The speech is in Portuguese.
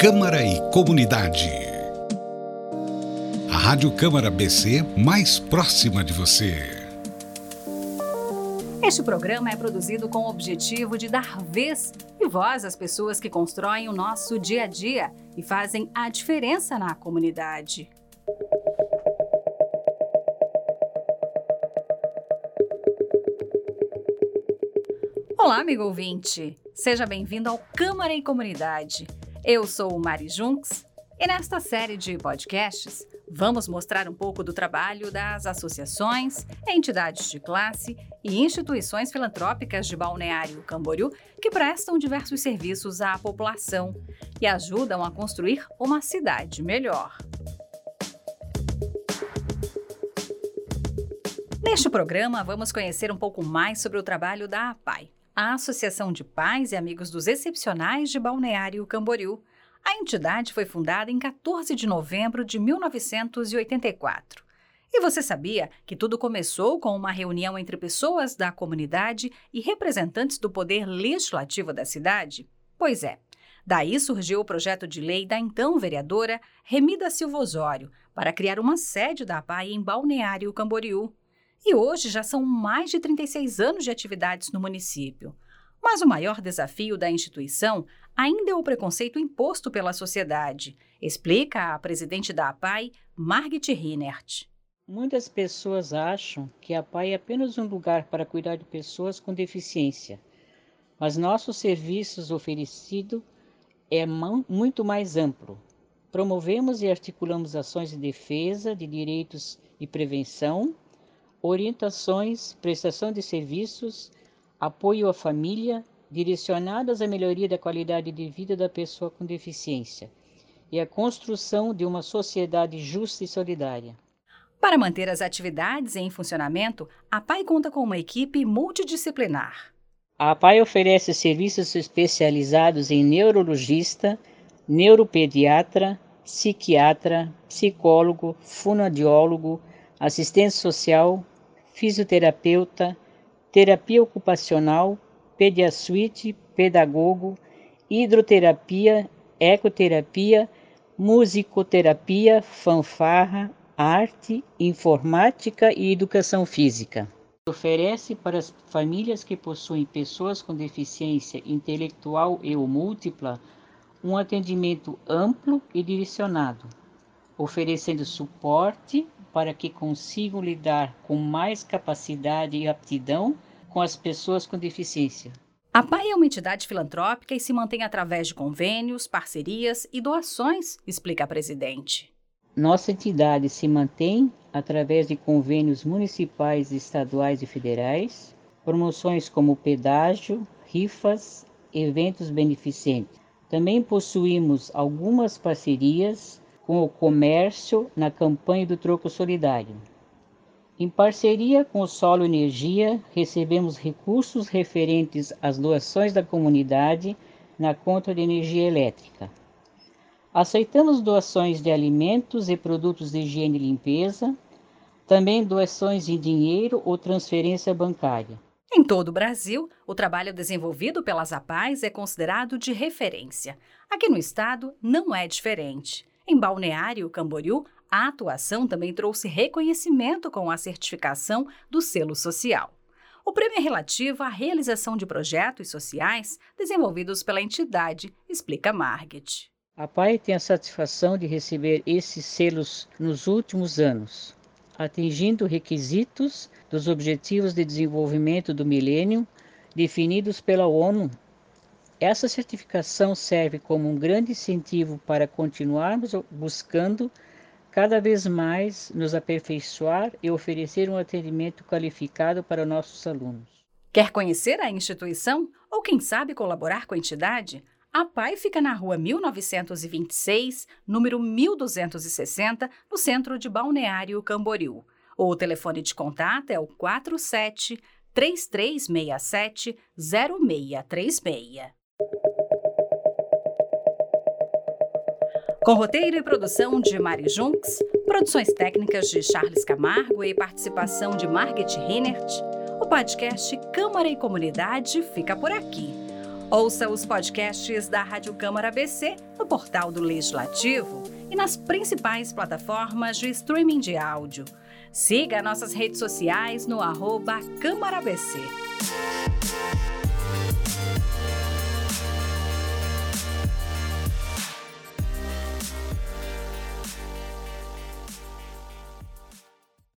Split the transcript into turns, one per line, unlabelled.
Câmara e Comunidade. A Rádio Câmara BC mais próxima de você.
Este programa é produzido com o objetivo de dar vez e voz às pessoas que constroem o nosso dia a dia e fazem a diferença na comunidade. Olá, amigo ouvinte! Seja bem-vindo ao Câmara e Comunidade. Eu sou Mari Junks e nesta série de podcasts vamos mostrar um pouco do trabalho das associações, entidades de classe e instituições filantrópicas de Balneário Camboriú que prestam diversos serviços à população e ajudam a construir uma cidade melhor. Neste programa, vamos conhecer um pouco mais sobre o trabalho da APAI, a Associação de Pais e Amigos dos Excepcionais de Balneário Camboriú. A entidade foi fundada em 14 de novembro de 1984. E você sabia que tudo começou com uma reunião entre pessoas da comunidade e representantes do poder legislativo da cidade? Pois é. Daí surgiu o projeto de lei da então vereadora Remida Silva Osório para criar uma sede da APAI em Balneário Camboriú. E hoje já são mais de 36 anos de atividades no município. Mas o maior desafio da instituição ainda é o preconceito imposto pela sociedade, explica a presidente da APAI, Margit Rinert.
Muitas pessoas acham que a APAI é apenas um lugar para cuidar de pessoas com deficiência, mas nossos serviços oferecidos é muito mais amplo. Promovemos e articulamos ações de defesa de direitos e prevenção, orientações, prestação de serviços, apoio à família, direcionadas à melhoria da qualidade de vida da pessoa com deficiência e à construção de uma sociedade justa e solidária.
Para manter as atividades em funcionamento, a PAI conta com uma equipe multidisciplinar.
A PAI oferece serviços especializados em neurologista, neuropediatra, psiquiatra, psicólogo, fonoaudiólogo, assistente social, fisioterapeuta, terapia ocupacional, pediasuite, pedagogo, hidroterapia, ecoterapia, musicoterapia, fanfarra, arte, informática e educação física. Oferece para as famílias que possuem pessoas com deficiência intelectual e ou múltipla um atendimento amplo e direcionado, oferecendo suporte para que consigam lidar com mais capacidade e aptidão com as pessoas com deficiência.
A PAI é uma entidade filantrópica e se mantém através de convênios, parcerias e doações, explica a presidente.
Nossa entidade se mantém através de convênios municipais, estaduais e federais, promoções como pedágio, rifas, eventos beneficentes. Também possuímos algumas parcerias com o comércio na campanha do Troco Solidário. Em parceria com o Solo Energia, recebemos recursos referentes às doações da comunidade na conta de energia elétrica. Aceitamos doações de alimentos e produtos de higiene e limpeza, também doações em dinheiro ou transferência bancária.
Em todo o Brasil, o trabalho desenvolvido pelas APAES é considerado de referência. Aqui no estado não é diferente. Em Balneário Camboriú, a atuação também trouxe reconhecimento com a certificação do selo social. O prêmio é relativo à realização de projetos sociais desenvolvidos pela entidade, explica Margit.
A PAI tem a satisfação de receber esses selos nos últimos anos, atingindo requisitos dos Objetivos de Desenvolvimento do Milênio definidos pela ONU essa certificação serve como um grande incentivo para continuarmos buscando cada vez mais nos aperfeiçoar e oferecer um atendimento qualificado para nossos alunos.
Quer conhecer a instituição ou, quem sabe, colaborar com a entidade? A PAI fica na rua 1926, número 1260, no centro de Balneário Camboriú. O telefone de contato é o 47 3367 0636. Com roteiro e produção de Mari Junks, produções técnicas de Charles Camargo e participação de Margit Reinert, o podcast Câmara e Comunidade fica por aqui. Ouça os podcasts da Rádio Câmara BC no portal do Legislativo e nas principais plataformas de streaming de áudio. Siga nossas redes sociais no arroba Câmara BC.